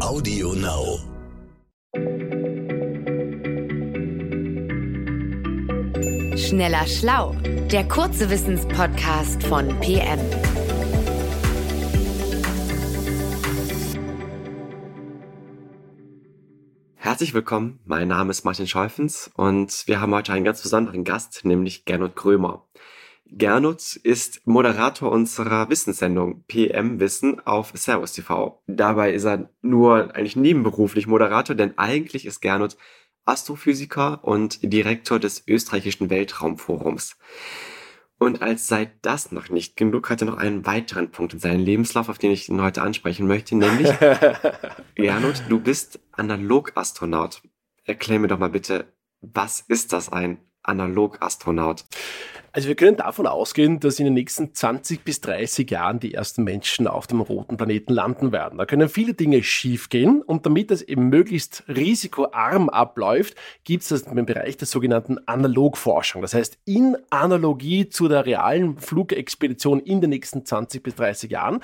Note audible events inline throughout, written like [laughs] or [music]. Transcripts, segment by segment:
Audio Now. Schneller Schlau, der kurze Wissenspodcast von PM. Herzlich willkommen, mein Name ist Martin Scholfens und wir haben heute einen ganz besonderen Gast, nämlich Gernot Krömer. Gernot ist Moderator unserer Wissenssendung PM Wissen auf Servus TV. Dabei ist er nur eigentlich nebenberuflich Moderator, denn eigentlich ist Gernot Astrophysiker und Direktor des österreichischen Weltraumforums. Und als sei das noch nicht genug, hat er noch einen weiteren Punkt in seinem Lebenslauf, auf den ich ihn heute ansprechen möchte, nämlich [laughs] Gernot, du bist Analogastronaut. Erklär mir doch mal bitte, was ist das ein Analogastronaut? Also wir können davon ausgehen, dass in den nächsten 20 bis 30 Jahren die ersten Menschen auf dem roten Planeten landen werden. Da können viele Dinge schiefgehen und damit das eben möglichst risikoarm abläuft, gibt es das im Bereich der sogenannten Analogforschung. Das heißt, in Analogie zu der realen Flugexpedition in den nächsten 20 bis 30 Jahren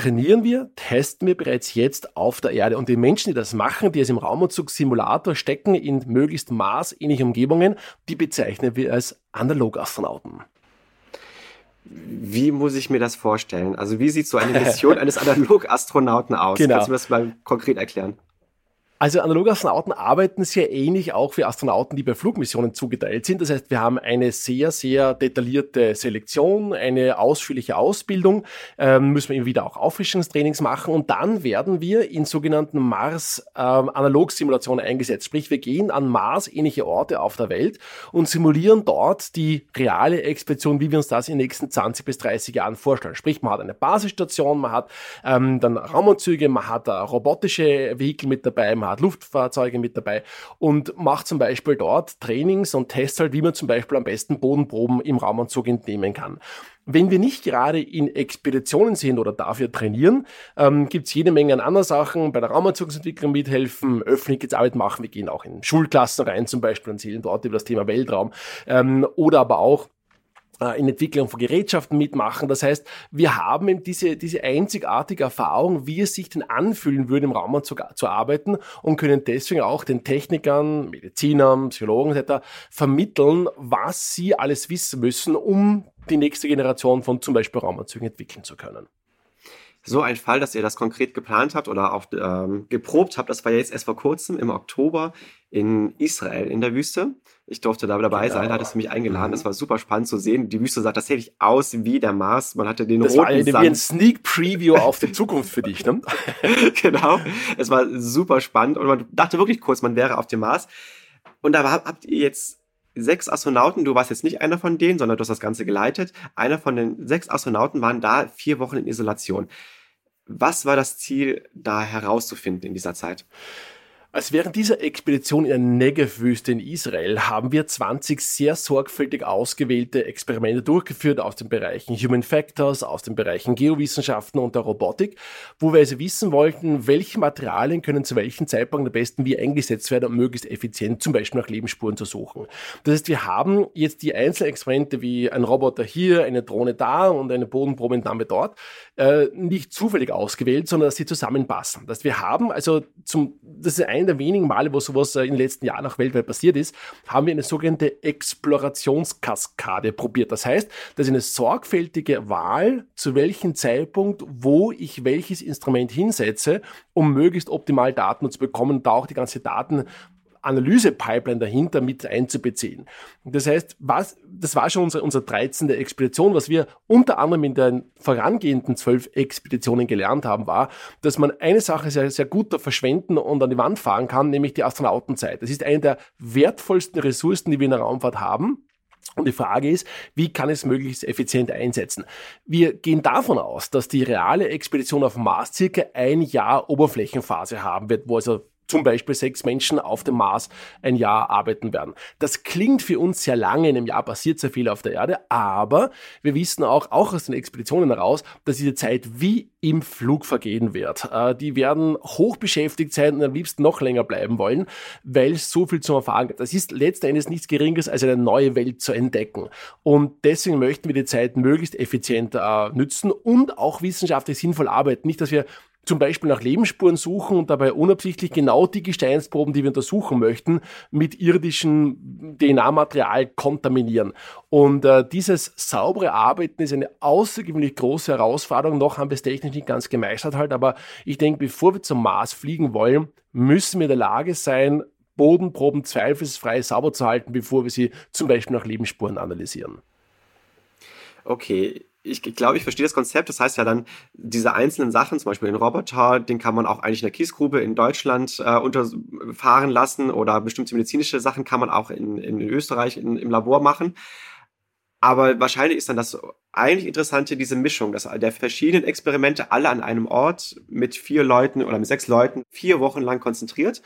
trainieren wir, testen wir bereits jetzt auf der Erde. Und die Menschen, die das machen, die es im Raumanzug-Simulator stecken, in möglichst maßähnliche Umgebungen, die bezeichnen wir als Analogastronauten. Wie muss ich mir das vorstellen? Also wie sieht so eine Mission [laughs] eines Analogastronauten aus? Genau. Kannst du das mal konkret erklären? Also Analogastronauten arbeiten sehr ähnlich auch wie Astronauten, die bei Flugmissionen zugeteilt sind. Das heißt, wir haben eine sehr, sehr detaillierte Selektion, eine ausführliche Ausbildung, ähm, müssen wir immer wieder auch Auffrischungstrainings machen und dann werden wir in sogenannten Mars-Analogsimulationen ähm, eingesetzt. Sprich, wir gehen an Mars-ähnliche Orte auf der Welt und simulieren dort die reale Expedition, wie wir uns das in den nächsten 20 bis 30 Jahren vorstellen. Sprich, man hat eine Basisstation, man hat ähm, dann Raumanzüge, man hat robotische Vehikel mit dabei, man Luftfahrzeuge mit dabei und macht zum Beispiel dort Trainings und Tests halt, wie man zum Beispiel am besten Bodenproben im Raumanzug entnehmen kann. Wenn wir nicht gerade in Expeditionen sind oder dafür trainieren, ähm, gibt es jede Menge an anderen Sachen, bei der Raumanzugsentwicklung mithelfen, Öffentlichkeitsarbeit machen, wir gehen auch in Schulklassen rein zum Beispiel und zählen dort über das Thema Weltraum ähm, oder aber auch in Entwicklung von Gerätschaften mitmachen. Das heißt, wir haben eben diese, diese einzigartige Erfahrung, wie es sich denn anfühlen würde, im Raumanzug zu arbeiten und können deswegen auch den Technikern, Medizinern, Psychologen etc. vermitteln, was sie alles wissen müssen, um die nächste Generation von zum Beispiel Raumanzügen entwickeln zu können so ein Fall, dass ihr das konkret geplant habt oder auch ähm, geprobt habt, das war jetzt erst vor kurzem im Oktober in Israel in der Wüste. Ich durfte da dabei genau. sein, hattest du mich eingeladen. Das mhm. war super spannend zu sehen. Die Wüste sah tatsächlich aus wie der Mars. Man hatte den das roten war eine, Sand. wie ein Sneak Preview auf die Zukunft für dich, ne? [laughs] genau. Es war super spannend und man dachte wirklich kurz, man wäre auf dem Mars. Und da habt ihr jetzt sechs Astronauten, du warst jetzt nicht einer von denen, sondern du hast das Ganze geleitet. Einer von den sechs Astronauten waren da vier Wochen in Isolation. Was war das Ziel, da herauszufinden in dieser Zeit? Als während dieser Expedition in der Negev-Wüste in Israel haben wir 20 sehr sorgfältig ausgewählte Experimente durchgeführt aus den Bereichen Human Factors, aus den Bereichen Geowissenschaften und der Robotik, wo wir also wissen wollten, welche Materialien können zu welchem Zeitpunkt am besten wie eingesetzt werden, um möglichst effizient zum Beispiel nach Lebensspuren zu suchen. Das heißt, wir haben jetzt die Einzelexperimente wie ein Roboter hier, eine Drohne da und eine Bodenprobenentnahme dort äh, nicht zufällig ausgewählt, sondern dass sie zusammenpassen. Das heißt, wir haben also zum, das ist ein einer der wenigen Male, wo sowas äh, in den letzten Jahren auch weltweit passiert ist, haben wir eine sogenannte Explorationskaskade probiert. Das heißt, das ist eine sorgfältige Wahl, zu welchem Zeitpunkt, wo ich welches Instrument hinsetze, um möglichst optimal Daten zu bekommen, da auch die ganze Daten Analyse-Pipeline dahinter mit einzubeziehen. Das heißt, was, das war schon unsere, unsere 13. Expedition. Was wir unter anderem in den vorangehenden zwölf Expeditionen gelernt haben, war, dass man eine Sache sehr, sehr gut verschwenden und an die Wand fahren kann, nämlich die Astronautenzeit. Das ist eine der wertvollsten Ressourcen, die wir in der Raumfahrt haben. Und die Frage ist, wie kann es möglichst effizient einsetzen? Wir gehen davon aus, dass die reale Expedition auf Mars circa ein Jahr Oberflächenphase haben wird, wo also zum Beispiel sechs Menschen auf dem Mars ein Jahr arbeiten werden. Das klingt für uns sehr lange, in einem Jahr passiert sehr viel auf der Erde, aber wir wissen auch, auch aus den Expeditionen heraus, dass diese Zeit wie im Flug vergehen wird. Äh, die werden hoch beschäftigt sein und am liebsten noch länger bleiben wollen, weil es so viel zum Erfahren gibt. Das ist letzten Endes nichts Geringes als eine neue Welt zu entdecken. Und deswegen möchten wir die Zeit möglichst effizient äh, nützen und auch wissenschaftlich sinnvoll arbeiten. Nicht, dass wir zum Beispiel nach Lebensspuren suchen und dabei unabsichtlich genau die Gesteinsproben, die wir untersuchen möchten, mit irdischem DNA-Material kontaminieren. Und äh, dieses saubere Arbeiten ist eine außergewöhnlich große Herausforderung. Noch haben wir es technisch nicht ganz gemeistert halt, aber ich denke, bevor wir zum Mars fliegen wollen, müssen wir in der Lage sein, Bodenproben zweifelsfrei sauber zu halten, bevor wir sie zum Beispiel nach Lebensspuren analysieren. Okay, ich glaube, ich verstehe das Konzept. Das heißt ja dann, diese einzelnen Sachen, zum Beispiel den Roboter, den kann man auch eigentlich in der Kiesgrube in Deutschland äh, unterfahren lassen oder bestimmte medizinische Sachen kann man auch in, in Österreich in, im Labor machen. Aber wahrscheinlich ist dann das eigentlich Interessante, diese Mischung, dass der verschiedenen Experimente alle an einem Ort mit vier Leuten oder mit sechs Leuten vier Wochen lang konzentriert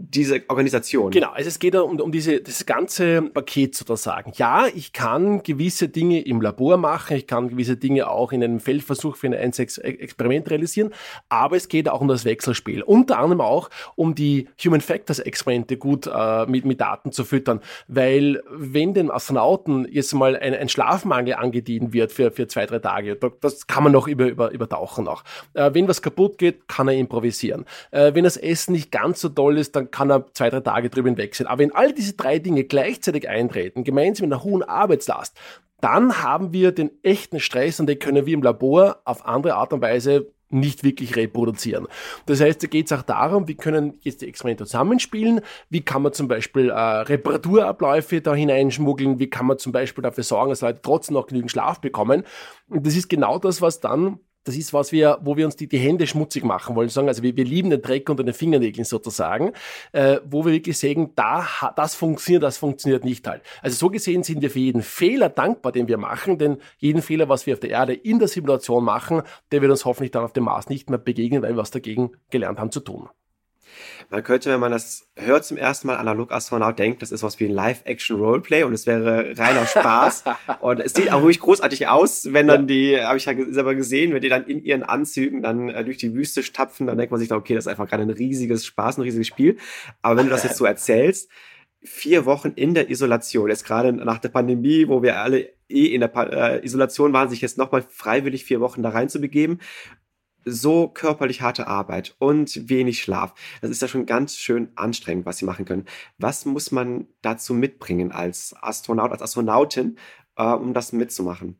diese Organisation. Genau, also es geht um, um diese, das ganze Paket sozusagen. Ja, ich kann gewisse Dinge im Labor machen, ich kann gewisse Dinge auch in einem Feldversuch für ein Experiment realisieren, aber es geht auch um das Wechselspiel. Unter anderem auch um die Human Factors Experimente gut äh, mit, mit Daten zu füttern, weil wenn den Astronauten jetzt mal ein, ein Schlafmangel angedient wird für, für zwei, drei Tage, das kann man noch über, über, übertauchen noch. Äh, wenn was kaputt geht, kann er improvisieren. Äh, wenn das Essen nicht ganz so toll ist, dann kann er zwei, drei Tage drüber hinweg sein. Aber wenn all diese drei Dinge gleichzeitig eintreten, gemeinsam mit einer hohen Arbeitslast, dann haben wir den echten Stress und den können wir im Labor auf andere Art und Weise nicht wirklich reproduzieren. Das heißt, da geht es auch darum, wie können jetzt die Experimente zusammenspielen, wie kann man zum Beispiel äh, Reparaturabläufe da hineinschmuggeln, wie kann man zum Beispiel dafür sorgen, dass Leute trotzdem noch genügend Schlaf bekommen. Und das ist genau das, was dann das ist was wir, wo wir uns die, die Hände schmutzig machen wollen, sagen, also wir, wir lieben den Dreck unter den Fingernägeln sozusagen, äh, wo wir wirklich sagen, da, das funktioniert, das funktioniert nicht halt. Also so gesehen sind wir für jeden Fehler dankbar, den wir machen, denn jeden Fehler, was wir auf der Erde in der Simulation machen, der wird uns hoffentlich dann auf dem Mars nicht mehr begegnen, weil wir was dagegen gelernt haben zu tun. Man könnte, wenn man das hört zum ersten Mal Analog-Astronaut, denkt, das ist was wie ein Live-Action-Roleplay und es wäre reiner Spaß. [laughs] und es sieht auch ruhig großartig aus, wenn dann die, habe ich ja selber gesehen, wenn die dann in ihren Anzügen dann äh, durch die Wüste stapfen, dann denkt man sich, okay, das ist einfach gerade ein riesiges Spaß, ein riesiges Spiel. Aber wenn du das jetzt so [laughs] erzählst, vier Wochen in der Isolation, jetzt gerade nach der Pandemie, wo wir alle eh in der äh, Isolation waren, sich jetzt nochmal freiwillig vier Wochen da reinzubegeben so körperlich harte Arbeit und wenig Schlaf. Das ist ja schon ganz schön anstrengend, was sie machen können. Was muss man dazu mitbringen als Astronaut, als Astronautin, äh, um das mitzumachen?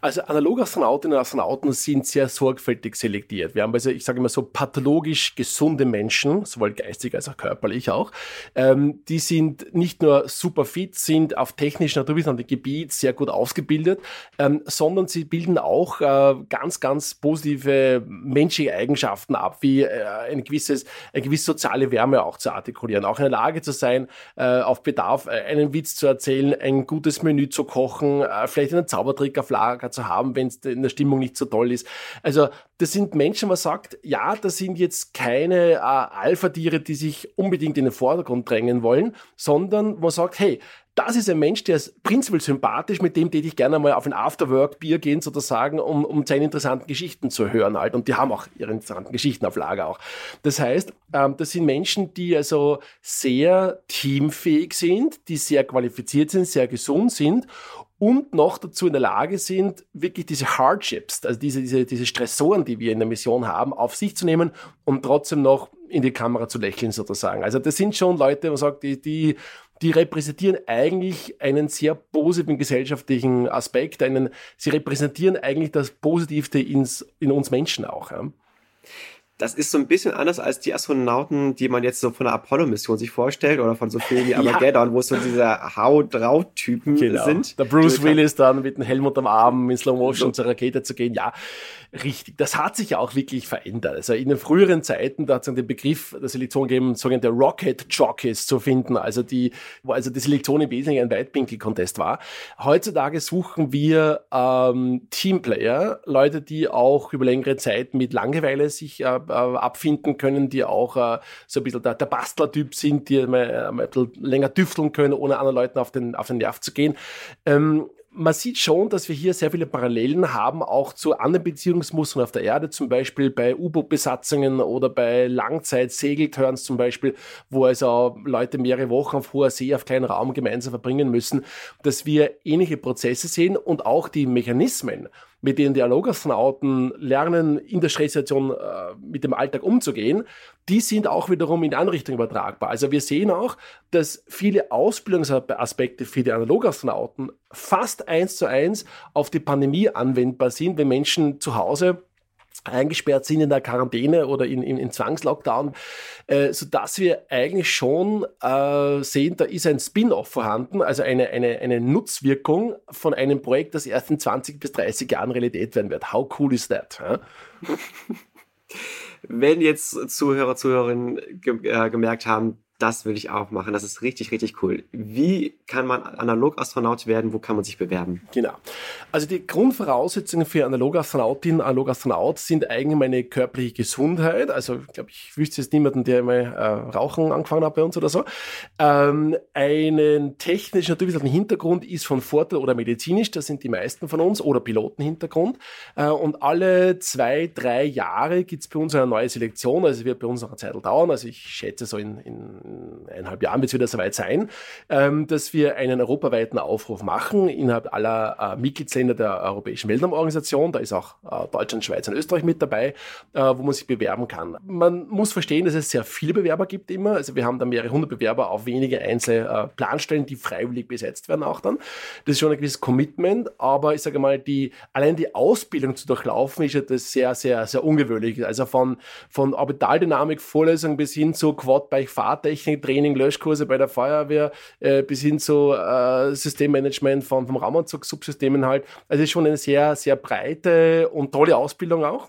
Also Analogastronautinnen und Astronauten sind sehr sorgfältig selektiert. Wir haben also, ich sage immer so, pathologisch gesunde Menschen, sowohl geistig als auch körperlich auch. Ähm, die sind nicht nur super fit, sind auf technischem naturwissenschaftlichem Gebiet sehr gut ausgebildet, ähm, sondern sie bilden auch äh, ganz, ganz positive menschliche Eigenschaften ab, wie äh, ein gewisses, eine gewisse soziale Wärme auch zu artikulieren, auch in der Lage zu sein, äh, auf Bedarf äh, einen Witz zu erzählen, ein gutes Menü zu kochen, machen, äh, vielleicht einen Zaubertrick auf Lager zu haben, wenn es in der Stimmung nicht so toll ist. Also das sind Menschen, man sagt, ja, das sind jetzt keine äh, Alpha-Tiere, die sich unbedingt in den Vordergrund drängen wollen, sondern man sagt, hey, das ist ein Mensch, der ist prinzipiell sympathisch, mit dem täte ich gerne mal auf ein Afterwork-Bier gehen, sozusagen, um, um seine interessanten Geschichten zu hören halt. Und die haben auch ihre interessanten Geschichten auf Lager auch. Das heißt, ähm, das sind Menschen, die also sehr teamfähig sind, die sehr qualifiziert sind, sehr gesund sind und noch dazu in der Lage sind, wirklich diese Hardships, also diese, diese, diese Stressoren, die wir in der Mission haben, auf sich zu nehmen und trotzdem noch in die Kamera zu lächeln sozusagen. Also das sind schon Leute, man sagt, die, die, die repräsentieren eigentlich einen sehr positiven gesellschaftlichen Aspekt, einen, sie repräsentieren eigentlich das Positivste ins, in uns Menschen auch. Ja das ist so ein bisschen anders als die Astronauten, die man jetzt so von der Apollo-Mission sich vorstellt oder von so Filmen wie [laughs] Armageddon, ja. wo es so diese Haut-Draut-Typen genau. sind. Der Bruce Willis dann mit dem Helmut am Arm in Slow Motion so. zur Rakete zu gehen. Ja, richtig. Das hat sich auch wirklich verändert. Also in den früheren Zeiten, da hat es den Begriff der Selektion gegeben, sogenannte Rocket Jockeys zu finden, also die, wo also die Selektion im Wesentlichen ein Weitwinkel-Contest war. Heutzutage suchen wir ähm, Teamplayer, Leute, die auch über längere Zeit mit Langeweile sich äh, abfinden können, die auch äh, so ein bisschen der, der Bastler-Typ sind, die mal, äh, mal ein bisschen länger düfteln können, ohne anderen Leuten auf den, auf den Nerv zu gehen. Ähm, man sieht schon, dass wir hier sehr viele Parallelen haben, auch zu anderen Beziehungsmustern auf der Erde, zum Beispiel bei U-Boot-Besatzungen oder bei Langzeit-Segelturns zum Beispiel, wo also Leute mehrere Wochen auf hoher See auf kleinen Raum gemeinsam verbringen müssen, dass wir ähnliche Prozesse sehen und auch die Mechanismen, mit denen die Analogastronauten lernen, in der Stresssituation äh, mit dem Alltag umzugehen, die sind auch wiederum in die andere Richtung übertragbar. Also wir sehen auch, dass viele Ausbildungsaspekte für die Analogastronauten fast eins zu eins auf die Pandemie anwendbar sind, wenn Menschen zu Hause eingesperrt sind in der Quarantäne oder in, in, in Zwangslockdown, äh, sodass wir eigentlich schon äh, sehen, da ist ein Spin-off vorhanden, also eine, eine, eine Nutzwirkung von einem Projekt, das erst in 20 bis 30 Jahren Realität werden wird. How cool is that? Ja? [laughs] Wenn jetzt Zuhörer, Zuhörerinnen äh, gemerkt haben, das will ich auch machen. Das ist richtig, richtig cool. Wie kann man Analogastronaut werden? Wo kann man sich bewerben? Genau. Also die Grundvoraussetzungen für Analogastronautinnen, Analogastronaut sind eigentlich meine körperliche Gesundheit. Also ich glaube, ich wüsste jetzt niemanden, der mal äh, Rauchen angefangen hat bei uns oder so. Ähm, einen technischen, naturwissenschaftlichen Hintergrund ist von Vorteil oder medizinisch. Das sind die meisten von uns. Oder Pilotenhintergrund. Äh, und alle zwei, drei Jahre gibt es bei uns eine neue Selektion. Also wird bei uns noch eine Zeit dauern. Also ich schätze so in, in eineinhalb Jahren wird es wieder soweit sein, ähm, dass wir einen europaweiten Aufruf machen innerhalb aller äh, Mitgliedsländer der Europäischen Weltraumorganisation. Da ist auch äh, Deutschland, Schweiz und Österreich mit dabei, äh, wo man sich bewerben kann. Man muss verstehen, dass es sehr viele Bewerber gibt immer. Also wir haben da mehrere hundert Bewerber auf wenige einzelne Planstellen, die freiwillig besetzt werden auch dann. Das ist schon ein gewisses Commitment, aber ich sage mal, die, allein die Ausbildung zu durchlaufen ist ja das sehr, sehr, sehr ungewöhnlich. Also von, von Orbitaldynamik, Vorlesung bis hin zu Quad-Bike, Fahrtechnik, Training, Löschkurse bei der Feuerwehr äh, bis hin zu äh, Systemmanagement von, vom Raumanzug-Subsystemen halt. Also ist schon eine sehr, sehr breite und tolle Ausbildung auch.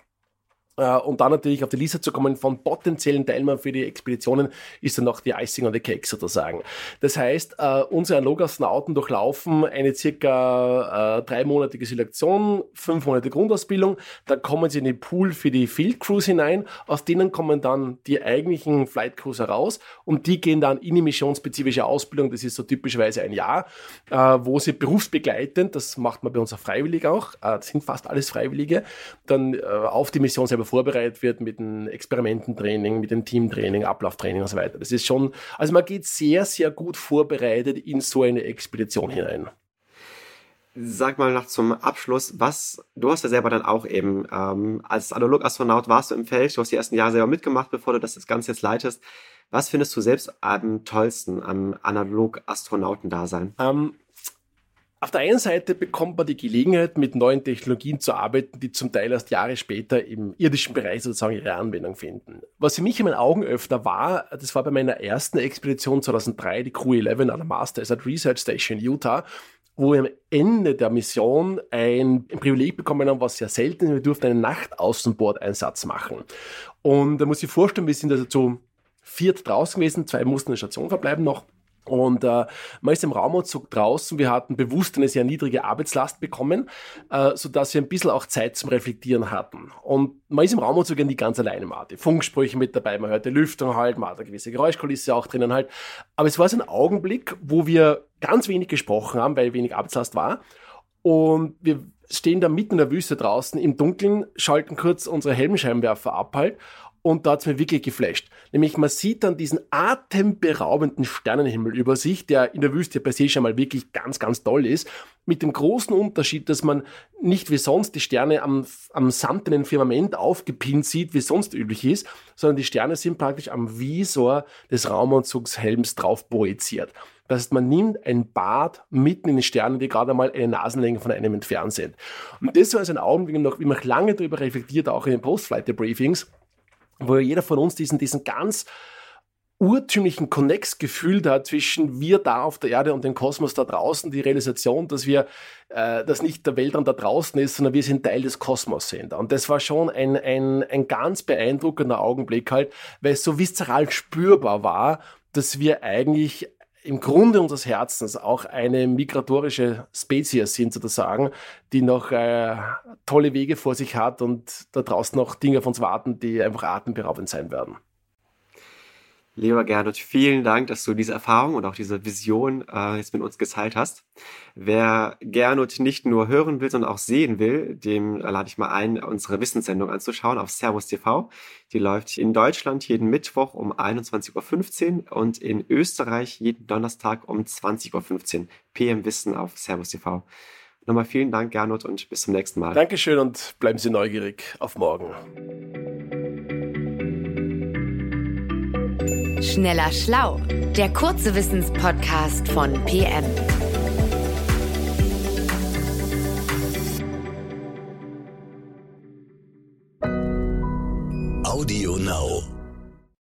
Äh, und dann natürlich auf die Liste zu kommen von potenziellen Teilnehmern für die Expeditionen, ist dann noch die Icing on the Cake sozusagen. Das heißt, äh, unsere Analogastronauten durchlaufen eine circa äh, dreimonatige Selektion, fünf Monate Grundausbildung, dann kommen sie in den Pool für die Field Crews hinein, aus denen kommen dann die eigentlichen Flight Crews heraus und die gehen dann in die missionsspezifische Ausbildung, das ist so typischerweise ein Jahr, wo sie berufsbegleitend, das macht man bei uns auch freiwillig auch, das sind fast alles Freiwillige, dann auf die Mission selber vorbereitet wird mit dem Experimententraining, mit dem Teamtraining, Ablauftraining und so weiter. Das ist schon, also man geht sehr, sehr gut vorbereitet in so eine Expedition hinein. Sag mal noch zum Abschluss, was, du hast ja selber dann auch eben, ähm, als Analog-Astronaut warst du im Feld, du hast die ersten Jahre selber mitgemacht, bevor du das Ganze jetzt leitest. Was findest du selbst am tollsten am Analog-Astronauten-Dasein? Ähm, auf der einen Seite bekommt man die Gelegenheit, mit neuen Technologien zu arbeiten, die zum Teil erst Jahre später im irdischen Bereich sozusagen ihre Anwendung finden. Was für mich in meinen Augen öfter war, das war bei meiner ersten Expedition 2003, die Crew 11 an der Master Desert Research Station in Utah, wo wir am Ende der Mission ein Privileg bekommen haben, was sehr selten ist. Wir durften einen Nachtaußenbordeinsatz machen. Und da muss ich vorstellen, wir sind also zu viert draußen gewesen, zwei mussten in der Station verbleiben noch. Und äh, man ist im Raumanzug draußen. Wir hatten bewusst eine sehr niedrige Arbeitslast bekommen, äh, sodass wir ein bisschen auch Zeit zum Reflektieren hatten. Und man ist im Raumanzug ja nicht ganz alleine. Man hatte Funksprüche mit dabei, man hörte Lüftung halt, man hat eine gewisse Geräuschkulisse auch drinnen halt. Aber es war so ein Augenblick, wo wir ganz wenig gesprochen haben, weil wenig Arbeitslast war. Und wir stehen da mitten in der Wüste draußen im Dunkeln, schalten kurz unsere Helmscheinwerfer ab halt und da hat's mir wirklich geflasht. Nämlich man sieht dann diesen atemberaubenden Sternenhimmel über sich, der in der Wüste per se schon mal wirklich ganz, ganz toll ist. Mit dem großen Unterschied, dass man nicht wie sonst die Sterne am, am samtenen Firmament aufgepinnt sieht, wie sonst üblich ist, sondern die Sterne sind praktisch am Visor des Raumanzugshelms drauf projiziert. Das heißt, man nimmt ein Bad mitten in den Sternen, die gerade mal eine Nasenlänge von einem entfernt sind. Und das war also ein Augenblick, wie man lange darüber reflektiert, auch in den Post-Flight-Briefings, wo jeder von uns diesen, diesen ganz urtümlichen Connex-Gefühl da zwischen wir da auf der Erde und dem Kosmos da draußen, die Realisation, dass wir, äh, dass nicht der Weltraum da draußen ist, sondern wir sind Teil des Kosmos sind. Und das war schon ein, ein, ein ganz beeindruckender Augenblick halt, weil es so viszeral spürbar war, dass wir eigentlich im Grunde unseres Herzens auch eine migratorische Spezies sind, sozusagen, die noch äh, tolle Wege vor sich hat und da draußen noch Dinge auf uns warten, die einfach atemberaubend sein werden. Lieber Gernot, vielen Dank, dass du diese Erfahrung und auch diese Vision äh, jetzt mit uns geteilt hast. Wer Gernot nicht nur hören will, sondern auch sehen will, dem lade ich mal ein, unsere Wissenssendung anzuschauen auf Servus TV. Die läuft in Deutschland jeden Mittwoch um 21.15 Uhr und in Österreich jeden Donnerstag um 20.15 Uhr. PM Wissen auf Servus TV. Nochmal vielen Dank, Gernot, und bis zum nächsten Mal. Dankeschön und bleiben Sie neugierig. Auf morgen. Schneller Schlau, der kurze Wissenspodcast von PM. Audio Now.